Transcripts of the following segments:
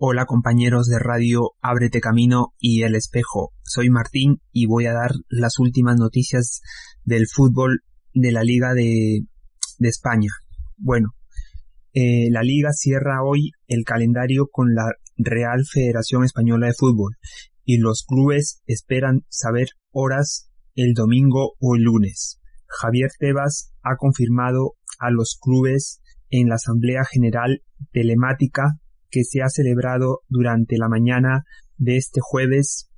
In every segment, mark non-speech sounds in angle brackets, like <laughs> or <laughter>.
Hola compañeros de radio Ábrete Camino y El Espejo. Soy Martín y voy a dar las últimas noticias del fútbol de la Liga de, España. Bueno, eh, la liga cierra hoy el calendario con la Real Federación Española de Fútbol y los clubes esperan saber horas el domingo o el lunes. Javier Tebas ha confirmado a los clubes en la Asamblea General Telemática que se ha celebrado durante la mañana de este jueves,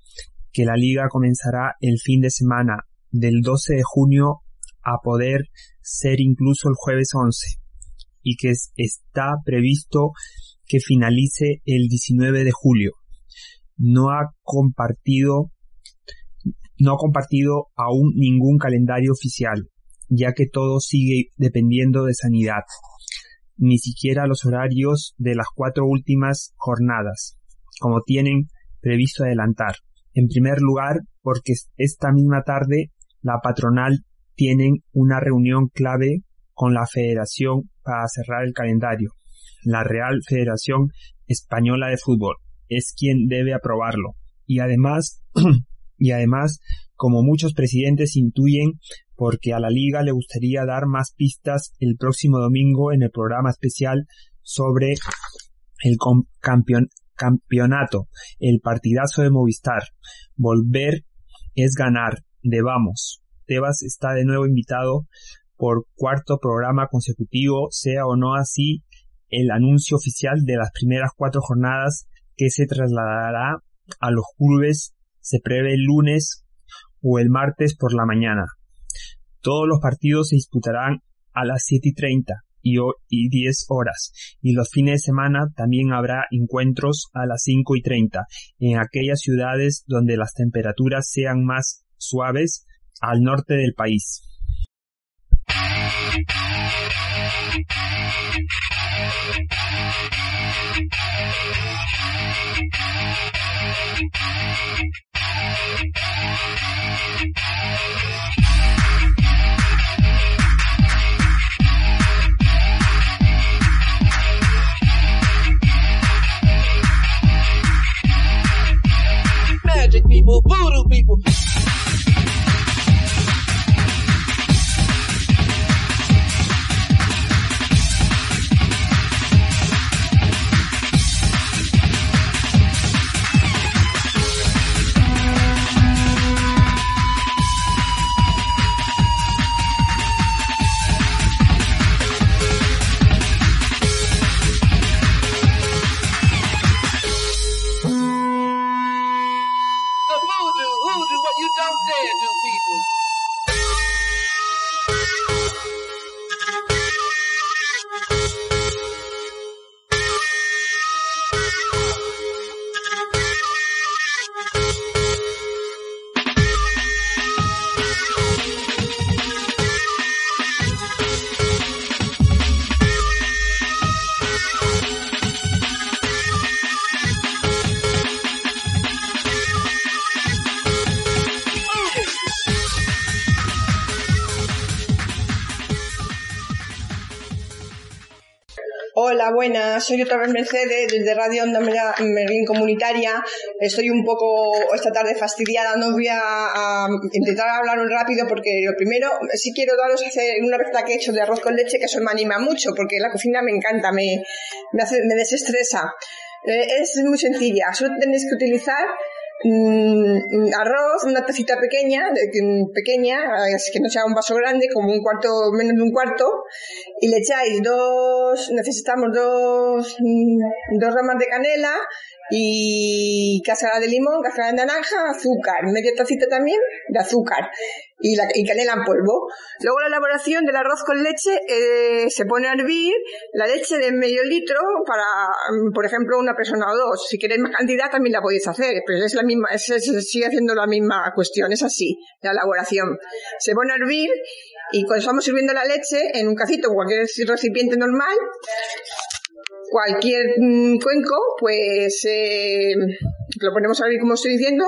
que la liga comenzará el fin de semana del 12 de junio a poder ser incluso el jueves 11 y que está previsto que finalice el 19 de julio. No ha compartido no ha compartido aún ningún calendario oficial, ya que todo sigue dependiendo de sanidad ni siquiera los horarios de las cuatro últimas jornadas, como tienen previsto adelantar. En primer lugar, porque esta misma tarde la patronal tienen una reunión clave con la federación para cerrar el calendario. La Real Federación Española de Fútbol es quien debe aprobarlo. Y además, <clears throat> y además, como muchos presidentes intuyen, porque a la liga le gustaría dar más pistas el próximo domingo en el programa especial sobre el campeonato, el partidazo de Movistar. Volver es ganar, de vamos. Tebas está de nuevo invitado por cuarto programa consecutivo, sea o no así el anuncio oficial de las primeras cuatro jornadas que se trasladará a los clubes se prevé el lunes o el martes por la mañana. Todos los partidos se disputarán a las 7 y 30 y, 10 horas y los fines de semana también habrá encuentros a las 5 y 30 en aquellas ciudades donde las temperaturas sean más suaves al norte del país. Magic people, voodoo people. Soy otra vez Mercedes desde Radio Onda Merlín Comunitaria. Estoy un poco esta tarde fastidiada. No voy a, a, intentar hablar un rápido porque lo primero, sí quiero daros hacer una receta que he hecho de arroz con leche que eso me anima mucho porque la cocina me encanta, me, me, hace, me desestresa. Eh, es muy sencilla. Solo tenéis que utilizar Mm, arroz, una tacita pequeña, de, pequeña, es que no sea un vaso grande, como un cuarto, menos de un cuarto, y le echáis dos, necesitamos dos, mm, dos ramas de canela y cáscara de limón, cáscara de naranja, azúcar, media tacita también de azúcar y, la, y canela en polvo. Luego la elaboración del arroz con leche eh, se pone a hervir la leche de medio litro para, mm, por ejemplo, una persona o dos. Si queréis más cantidad también la podéis hacer, pero es la misma, es, sigue haciendo la misma cuestión, es así, la elaboración. Se pone a hervir y cuando estamos sirviendo la leche en un cacito o cualquier recipiente normal, cualquier mm, cuenco, pues eh, lo ponemos a hervir como estoy diciendo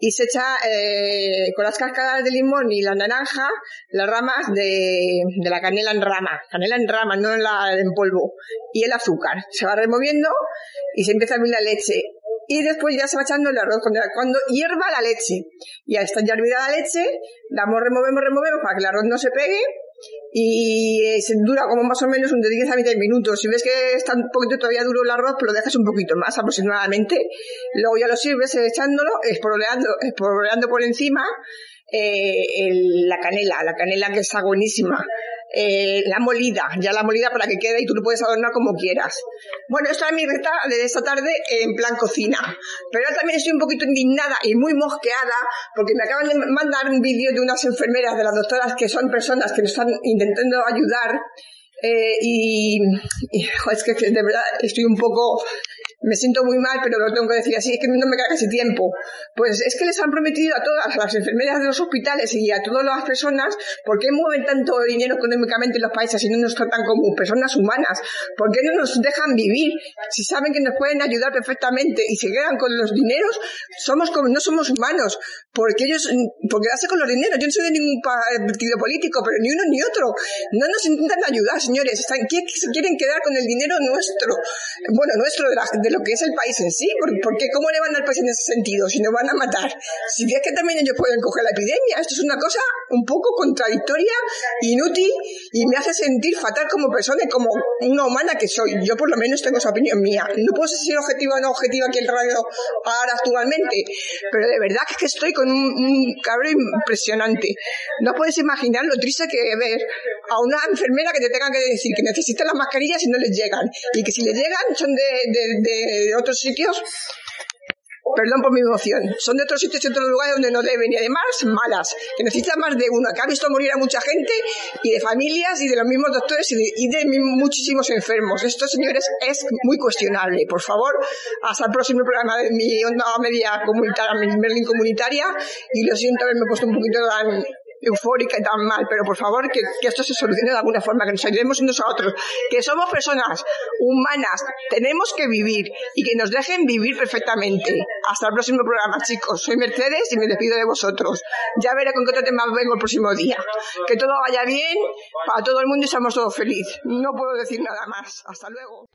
y se echa eh, con las cascadas de limón y la naranja las ramas de, la canela en rama, canela en rama, no en, polvo, y el azúcar. Se va removiendo y se empieza a hervir la leche. Y después ya se va echando el arroz. Cuando, hierva la leche, ya está ya hervida la leche, damos, removemos, removemos para que el arroz no se pegue y se dura como más o menos de 10 a 20 minutos. Si ves que está un poquito todavía duro el arroz, pues lo dejas un poquito más aproximadamente. Luego ya lo sirves echándolo, espolvoreando, por encima eh, el, la canela, la canela que está buenísima eh, la molida, ya la molida para que quede y tú lo puedes adornar como quieras. Bueno, esta es mi receta de esta tarde en plan cocina. Pero también estoy un poquito indignada y muy mosqueada porque me acaban de mandar un vídeo de unas enfermeras, de las doctoras que son personas que nos están intentando ayudar eh, y, y es que de verdad estoy un poco me siento muy mal, pero lo tengo que decir así, es que no me queda casi tiempo. Pues es que les han prometido a todas las enfermeras de los hospitales y a todas las personas, ¿por qué mueven tanto dinero económicamente en los países y no nos tratan como personas humanas? ¿Por qué no nos dejan vivir? Si saben que nos pueden ayudar perfectamente y se quedan con los dineros, somos como, no somos humanos, porque ellos, porque hace con los dineros. Yo no soy de ningún partido político, pero ni uno ni otro. No nos intentan ayudar, señores. Están, quieren quedar con el dinero nuestro. Bueno, nuestro de la, de lo que es el país en sí, porque ¿cómo le van al país en ese sentido si no van a matar? Si es que también ellos pueden coger la epidemia, esto es una cosa un poco contradictoria, inútil y me hace sentir fatal como persona y como una humana que soy. Yo por lo menos tengo esa opinión mía. No puedo ser objetiva o no objetiva aquí en radio ahora actualmente, pero de verdad que es estoy con un, un cabrón impresionante. No puedes imaginar lo triste que ver a una enfermera que te tenga que decir que necesita las mascarillas y no les llegan y que si les llegan son de de otros sitios, perdón por mi emoción, son de otros sitios y otros lugares donde no deben y además malas, que necesitan más de una, que ha visto morir a mucha gente y de familias y de los mismos doctores y de, de muchísimos enfermos. Esto, señores, es muy cuestionable. Por favor, hasta el próximo programa de mi onda media comunitaria, mi Merlin comunitaria y lo siento haberme puesto un poquito tan eufórica y tan mal, pero por favor que, esto se solucione de alguna forma, que nos ayudemos nosotros, que somos personas humanas, tenemos que vivir y que nos dejen vivir perfectamente. Hasta el próximo programa, chicos. Soy Mercedes y me despido de vosotros. Ya veré con qué otro tema vengo el próximo día. Que todo vaya bien para todo el mundo y seamos todos felices. No puedo decir nada más. Hasta luego.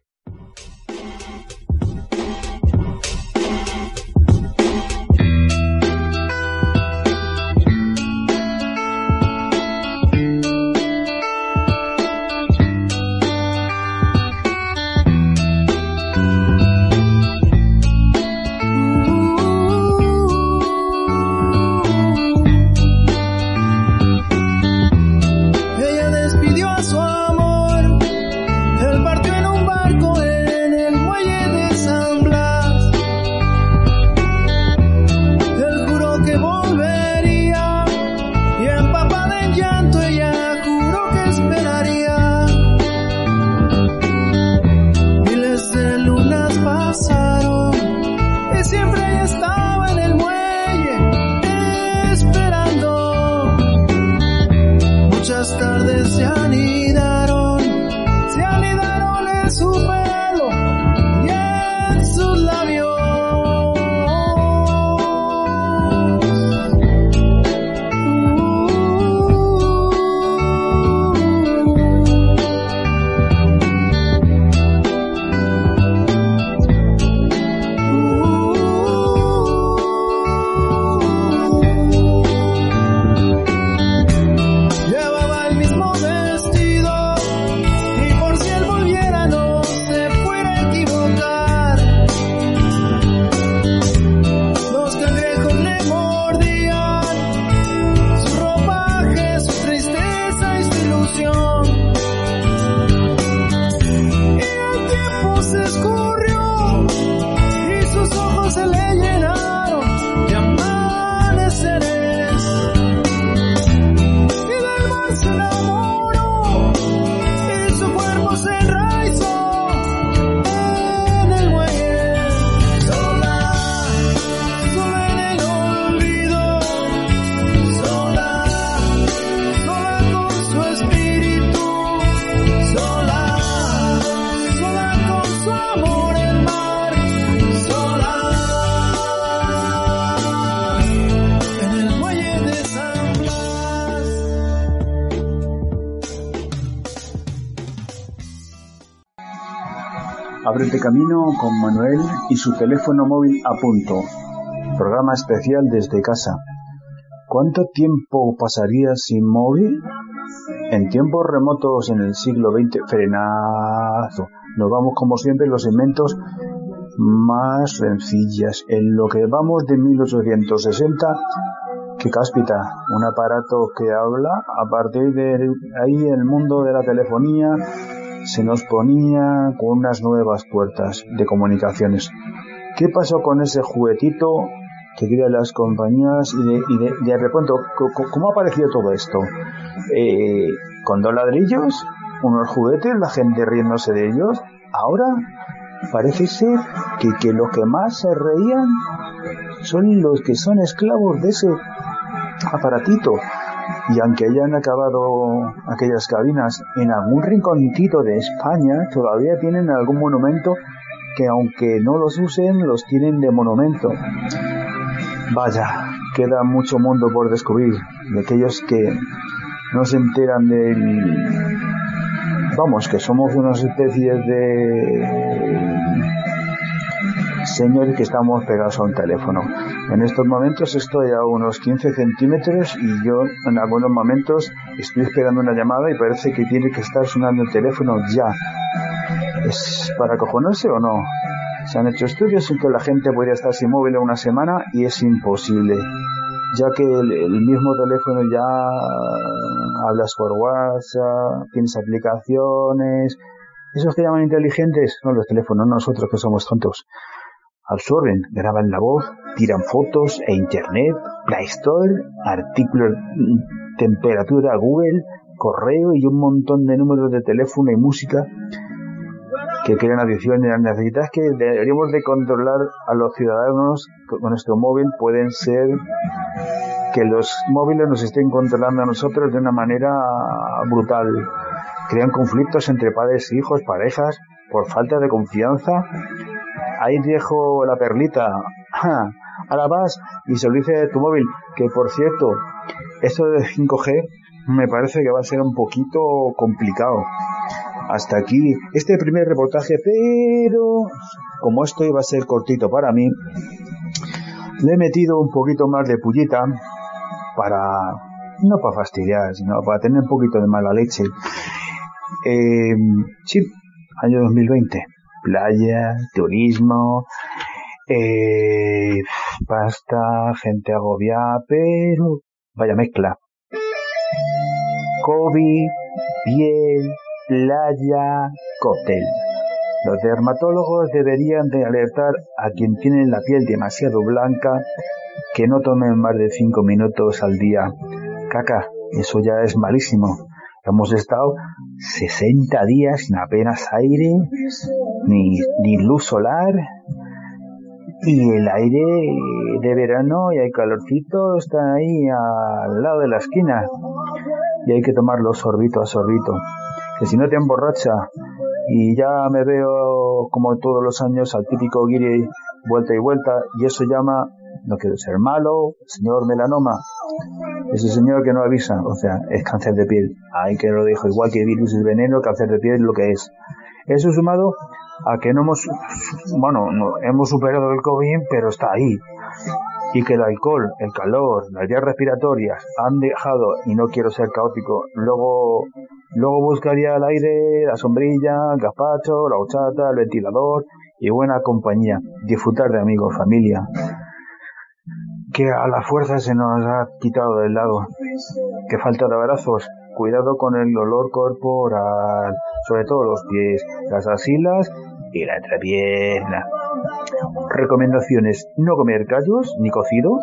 Ábrete camino con Manuel y su teléfono móvil a punto. Programa especial desde casa. ¿Cuánto tiempo pasaría sin móvil? En tiempos remotos en el siglo XX, frenazo. Nos vamos como siempre los segmentos más sencillas. En lo que vamos de 1860, que cáspita, un aparato que habla, a partir de ahí el mundo de la telefonía se nos ponía con unas nuevas puertas de comunicaciones. ¿Qué pasó con ese juguetito que crean las compañías y de, y de, ¿cómo ha aparecido todo esto? Eh, ¿Con dos ladrillos? ¿Unos juguetes? ¿La gente riéndose de ellos? Ahora parece ser que, que los que más se reían son los que son esclavos de ese aparatito y aunque hayan acabado aquellas cabinas en algún rinconcito de España, todavía tienen algún monumento que aunque no los usen, los tienen de monumento. Vaya, queda mucho mundo por descubrir de aquellos que no se enteran del... Vamos, que somos unas especies de señores que estamos pegados a un teléfono. En estos momentos estoy a unos 15 centímetros y yo en algunos momentos estoy esperando una llamada y parece que tiene que estar sonando el teléfono ya. ¿Es para cojonarse o no? Se han hecho estudios en que la gente podría estar sin móvil una semana y es imposible, ya que el, el mismo teléfono ya hablas por WhatsApp, tienes aplicaciones, esos que llaman inteligentes son los teléfonos, nosotros que somos tontos absorben, graban la voz, tiran fotos e internet, Play Store, artículos, temperatura Google, correo y un montón de números de teléfono y música que crean adicción y las necesidades que deberíamos de controlar a los ciudadanos con nuestro móvil pueden ser que los móviles nos estén controlando a nosotros de una manera brutal. Crean conflictos entre padres, hijos, parejas, por falta de confianza ahí dejo la perlita. <clears throat> Ahora vas y se lo dice tu móvil. Que por cierto, esto de 5G me parece que va a ser un poquito complicado. Hasta aquí este primer reportaje, pero como esto iba a ser cortito para mí, le he metido un poquito más de pullita para, no para fastidiar, sino para tener un poquito de mala leche. Eh, sí, año 2020 playa, turismo, eh, pasta, gente agobiada, pero vaya mezcla. COVID, piel, playa, cóctel. Los dermatólogos deberían de alertar a quien tiene la piel demasiado blanca que no tomen más de 5 minutos al día. Caca, eso ya es malísimo. Hemos estado 60 días sin apenas aire, ni, luz solar, y el aire de verano y el calorcito está ahí al lado de la esquina. Y hay que tomarlo sorbito a sorbito. Que si no te emborracha y ya me veo como todos los años al típico guiri vuelta y vuelta y eso llama no quiero ser malo señor melanoma ese señor que no avisa o sea es cáncer de piel ahí que lo dijo igual que virus es veneno cáncer de piel es lo que es eso sumado a que no hemos, bueno, no, hemos superado el COVID, pero está ahí. Y que el alcohol, el calor, las vías respiratorias han dejado, y no quiero ser caótico, luego, luego buscaría el aire, la sombrilla, el gazpacho, la horchata, el ventilador y buena compañía. Disfrutar de amigos, familia. Que a la fuerza se nos ha quitado del lado. Que falta de abrazos. Cuidado con el olor corporal, sobre todo los pies, las asilas y la entrepierna. Recomendaciones: no comer callos ni cocido.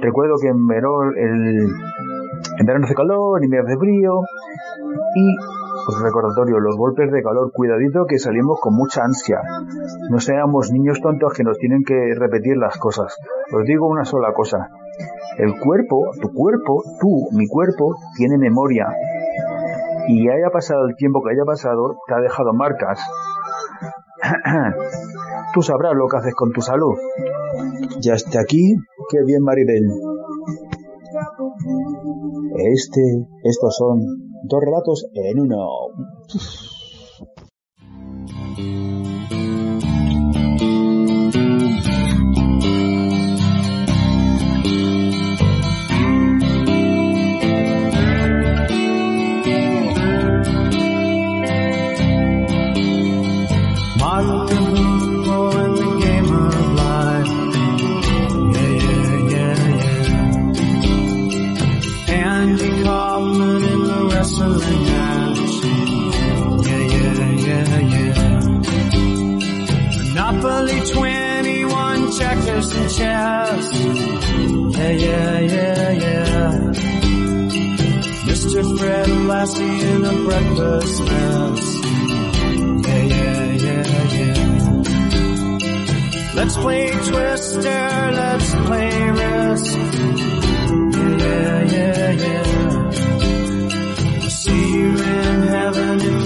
Recuerdo que en verano, el, en verano hace calor, en invierno hace frío. Y os recordatorio, los golpes de calor, cuidadito que salimos con mucha ansia. No seamos niños tontos que nos tienen que repetir las cosas. Os digo una sola cosa. El cuerpo, tu cuerpo, tú, mi cuerpo, tiene memoria. Y haya pasado el tiempo que haya pasado, te ha dejado marcas. <clears throat> Tú sabrás lo que haces con tu salud. Ya hasta aquí, qué bien Maribel. Este, estos son dos relatos en uno. And chess. Yeah, yeah, yeah, yeah. Mr. Fred Lassie in a breakfast mess. Yeah, yeah, yeah, yeah. Let's play Twister, let's play Risk. Yeah, yeah, yeah. See you in heaven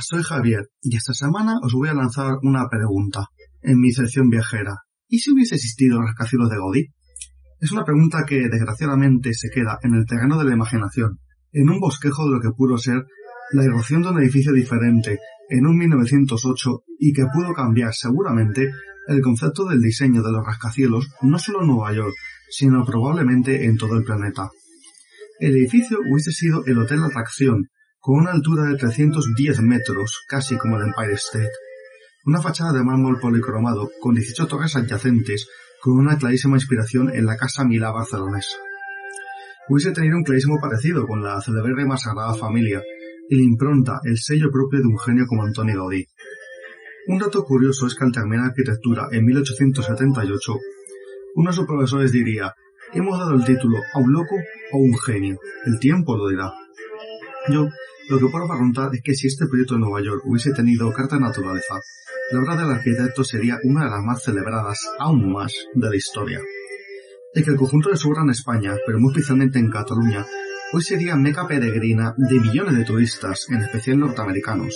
Soy Javier y esta semana os voy a lanzar una pregunta en mi sección viajera. ¿Y si hubiese existido rascacielos de Gaudí? Es una pregunta que desgraciadamente se queda en el terreno de la imaginación, en un bosquejo de lo que pudo ser la erupción de un edificio diferente en un 1908 y que pudo cambiar seguramente el concepto del diseño de los rascacielos no solo en Nueva York, sino probablemente en todo el planeta. El edificio hubiese sido el Hotel Atracción, con una altura de 310 metros, casi como el Empire State. Una fachada de mármol policromado con 18 torres adyacentes, con una clarísima inspiración en la Casa Milá barcelonesa. Hubiese tenido un clarísimo parecido con la celebre más sagrada familia, y la impronta, el sello propio de un genio como Antonio Gaudí. Un dato curioso es que al terminar arquitectura en 1878, uno de sus profesores diría, hemos dado el título a un loco o un genio, el tiempo lo dirá. Yo lo que puedo preguntar es que si este proyecto de Nueva York hubiese tenido carta naturaleza, la obra del arquitecto sería una de las más celebradas, aún más, de la historia. Es que el conjunto de su obra en España, pero muy especialmente en Cataluña, hoy sería meca peregrina de millones de turistas, en especial norteamericanos,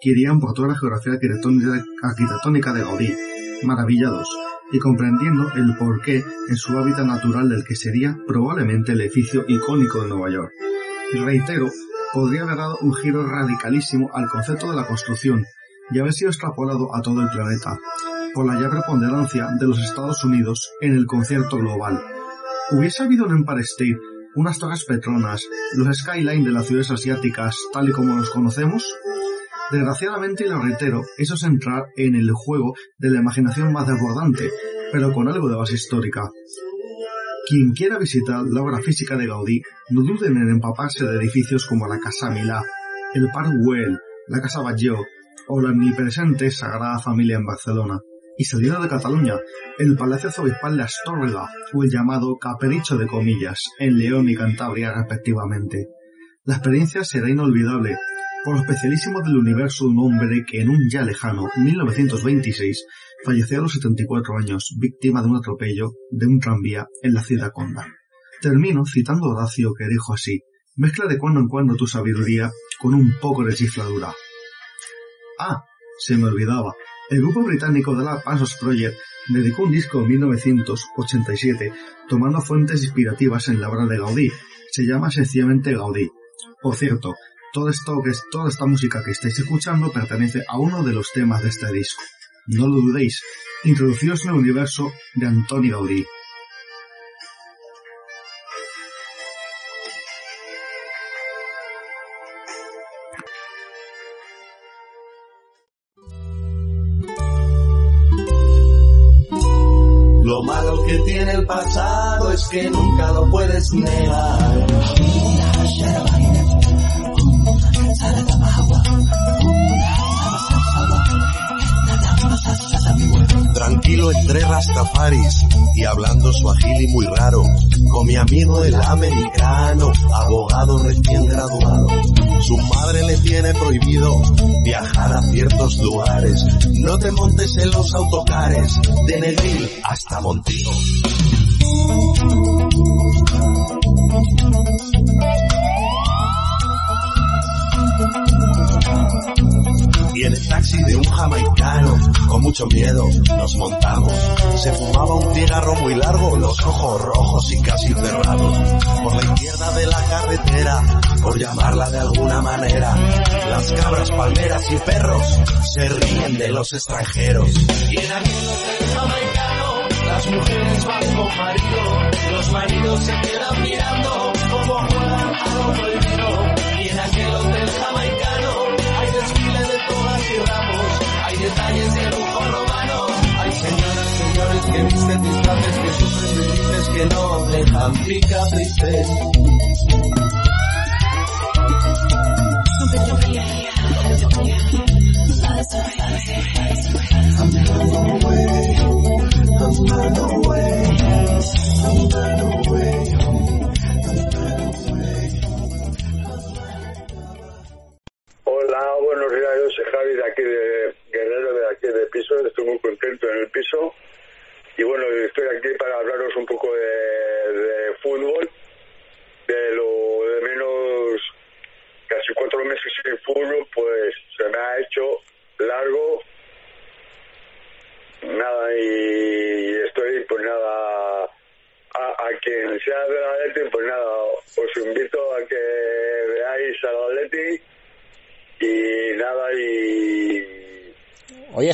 que irían por toda la geografía arquitectónica de Gaudí, maravillados, y comprendiendo el porqué en su hábitat natural del que sería probablemente el edificio icónico de Nueva York. Y reitero, podría haber dado un giro radicalísimo al concepto de la construcción y haber sido extrapolado a todo el planeta, por la ya preponderancia de los Estados Unidos en el concierto global. ¿Hubiese habido un Empire State, unas torres petronas, los skyline de las ciudades asiáticas tal y como los conocemos? Desgraciadamente, y lo reitero, eso es entrar en el juego de la imaginación más desbordante, pero con algo de base histórica. Quien quiera visitar la obra física de Gaudí, no duden en empaparse de edificios como la Casa Milá, el Parc Güell, la Casa Batlló o la omnipresente Sagrada Familia en Barcelona. Y saliendo de Cataluña, el Palacio Arzobispal de Astorga o el llamado Capricho de Comillas en León y Cantabria respectivamente. La experiencia será inolvidable por lo especialísimo del universo un hombre que en un ya lejano 1926 falleció a los 74 años víctima de un atropello de un tranvía en la ciudad conda. Termino citando a Horacio que dijo así, mezcla de cuando en cuando tu sabiduría con un poco de chifladura. Ah, se me olvidaba, el grupo británico de la Pasos Project dedicó un disco en 1987 tomando fuentes inspirativas en la obra de Gaudí. Se llama sencillamente Gaudí. Por cierto, todo esto que es, toda esta música que estáis escuchando pertenece a uno de los temas de este disco. No lo dudéis, introducidos en el universo de Antonio Gaudí. Lo malo que tiene el pasado es que nunca lo puedes negar. Rastafaris y hablando suajili muy raro, con mi amigo el americano, abogado recién graduado. Su madre le tiene prohibido viajar a ciertos lugares. No te montes en los autocares de Negril hasta Montijo. En el taxi de un jamaicano, con mucho miedo, nos montamos. Se fumaba un cigarro muy largo, los ojos rojos y casi cerrados. Por la izquierda de la carretera, por llamarla de alguna manera, las cabras, palmeras y perros se ríen de los extranjeros. Y en las mujeres van con marido, los maridos se quedan mirando cómo juegan a lo prohibido. Y en aquel no dejan cicatrices.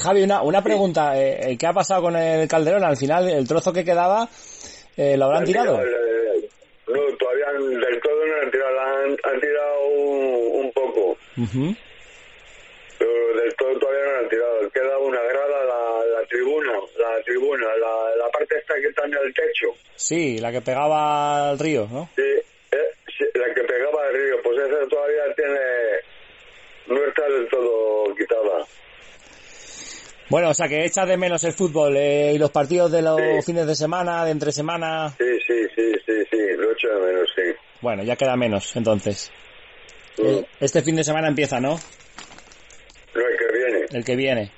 Javi, una, una pregunta. eh, eh, ¿Qué ha pasado con el Calderón? Al final, el trozo que quedaba, eh, ¿lo habrán tirado? Eh, No, todavía del todo no han tirado, han, han tirado un, un poco, Ujú. pero del todo todavía no han tirado. Queda una grada, la, la tribuna, la tribuna, la, la parte esta que está en el techo, Sí, la que pegaba al río, ¿no? sí, eh, sí, la que pegaba al río, pues esa todavía tiene, no está del todo quitada. Bueno, o sea, que echas de menos el fútbol eh, y los partidos de los Sí. fines de semana, de entre semana. Sí, sí, sí, sí, sí, lo echo de menos, sí. Bueno, ya queda menos, entonces. Mm. Eh, Este fin de semana empieza, ¿no? No, el que viene. El que viene.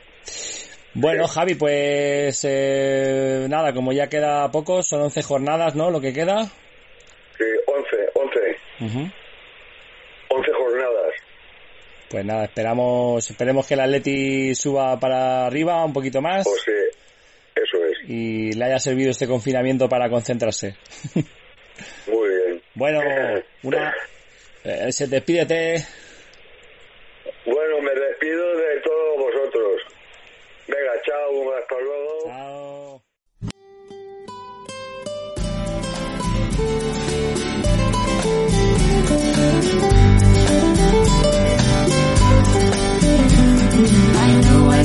Bueno, Javi, pues eh, nada, como ya queda poco, son 11 jornadas, ¿no? Lo que queda. Sí, 11, 11, Ujú. 11 jornadas. Pues nada, esperamos, esperemos que el Atleti suba para arriba un poquito más Pues sí, eso es. y le haya servido este confinamiento para concentrarse. <laughs> Muy bien. Bueno, <laughs> una, eh, se despídete. Bueno, me despido de todos vosotros. Venga, chao, hasta luego. Chao.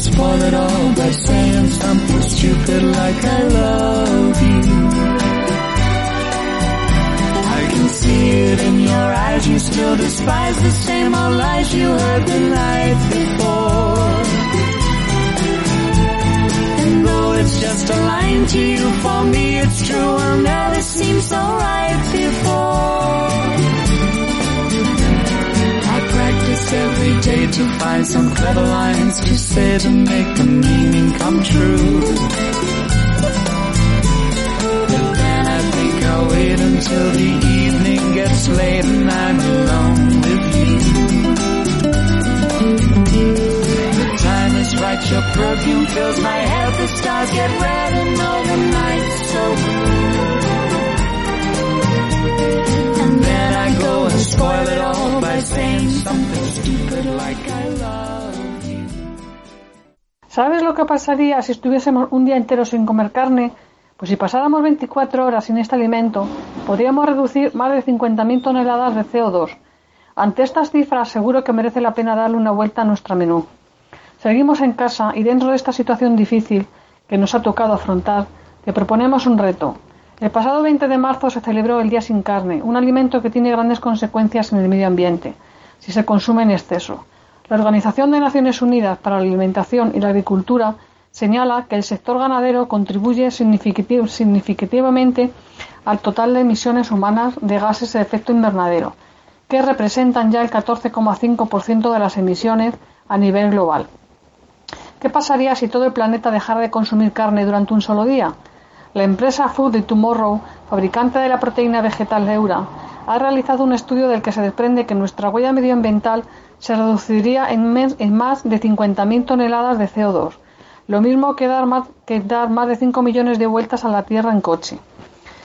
Spoil it all by saying something stupid like I love you. I can see it in your eyes, you still despise the same old lies you heard the night before. And though it's just a line to you, for me it's true, will never seem so right before. To find some clever lines to say to make the meaning come true. But then I think I'll wait until the evening gets late and I'm alone with you. The time is right, your perfume fills my head, the stars get red and all the nights so blue. ¿Sabes lo que pasaría si estuviésemos un día entero sin comer carne? Pues si pasáramos 24 horas sin este alimento, podríamos reducir más de 50.000 toneladas de CO2. Ante estas cifras, seguro que merece la pena darle una vuelta a nuestro menú. Seguimos en casa y dentro de esta situación difícil que nos ha tocado afrontar, te proponemos un reto. El pasado 20 de marzo se celebró el Día sin Carne, un alimento que tiene grandes consecuencias en el medio ambiente, si se consume en exceso. La Organización de Naciones Unidas para la Alimentación y la Agricultura señala que el sector ganadero contribuye significati- significativamente al total de emisiones humanas de gases de efecto invernadero, que representan ya el 14,5% de las emisiones a nivel global. ¿Qué pasaría si todo el planeta dejara de consumir carne durante un solo día? La empresa Food de Tomorrow, fabricante de la proteína vegetal Eura, ha realizado un estudio del que se desprende que nuestra huella medioambiental se reduciría en más de 50.000 toneladas de CO2, lo mismo que dar, más, que dar más de 5 millones de vueltas a la Tierra en coche.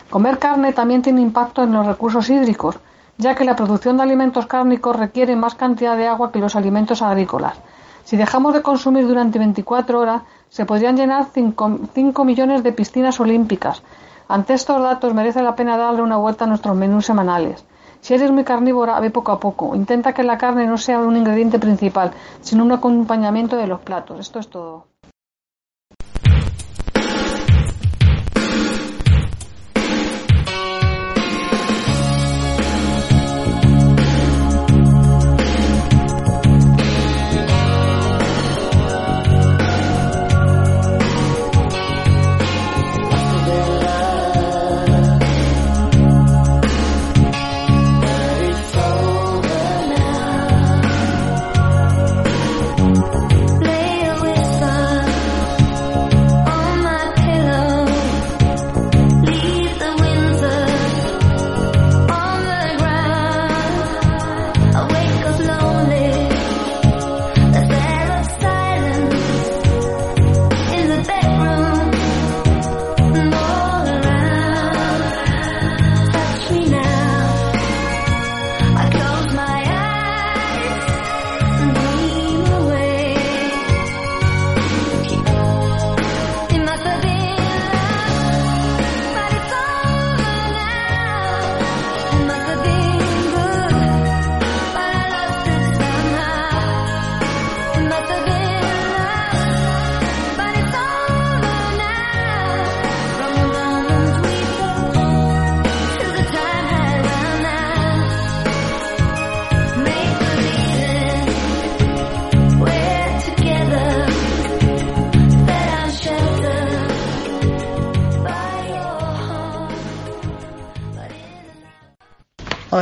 Comer carne también tiene impacto en los recursos hídricos, ya que la producción de alimentos cárnicos requiere más cantidad de agua que los alimentos agrícolas. Si dejamos de consumir durante 24 horas, se podrían llenar 5, millones de piscinas olímpicas. Ante estos datos merece la pena darle una vuelta a nuestros menús semanales. Si eres muy carnívora, ve poco a poco. Intenta que la carne no sea un ingrediente principal, sino un acompañamiento de los platos. Esto es todo.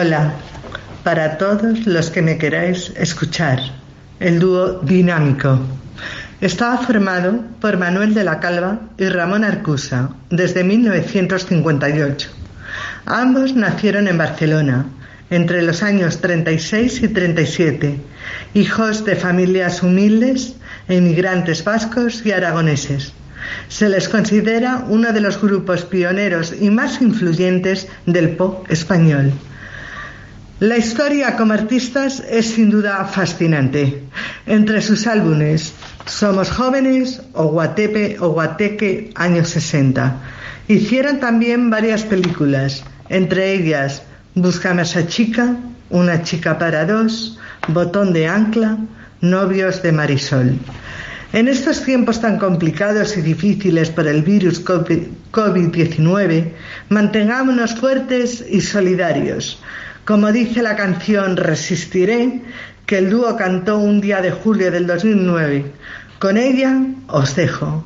Hola, para todos los que me queráis escuchar, el dúo dinámico. Estaba formado por Manuel de la Calva y Ramón Arcusa desde 1958. Ambos nacieron en Barcelona entre los años 36 y 37, hijos de familias humildes, emigrantes vascos y aragoneses. Se les considera uno de los grupos pioneros y más influyentes del pop español. La historia como artistas es sin duda fascinante. Entre sus álbumes Somos jóvenes o Guatepe o Guateque años 60. Hicieron también varias películas, entre ellas Búscame a esa chica, Una chica para dos, Botón de ancla, Novios de Marisol. En estos tiempos tan complicados y difíciles por el virus COVID-19, mantengámonos fuertes y solidarios. Como dice la canción Resistiré, que el dúo cantó un día de julio del 2009. Con ella os dejo.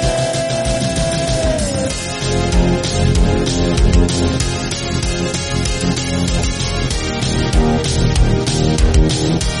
Cuando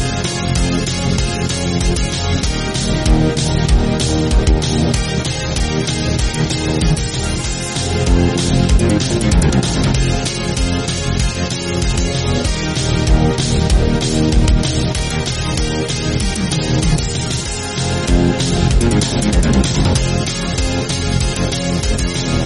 Bye.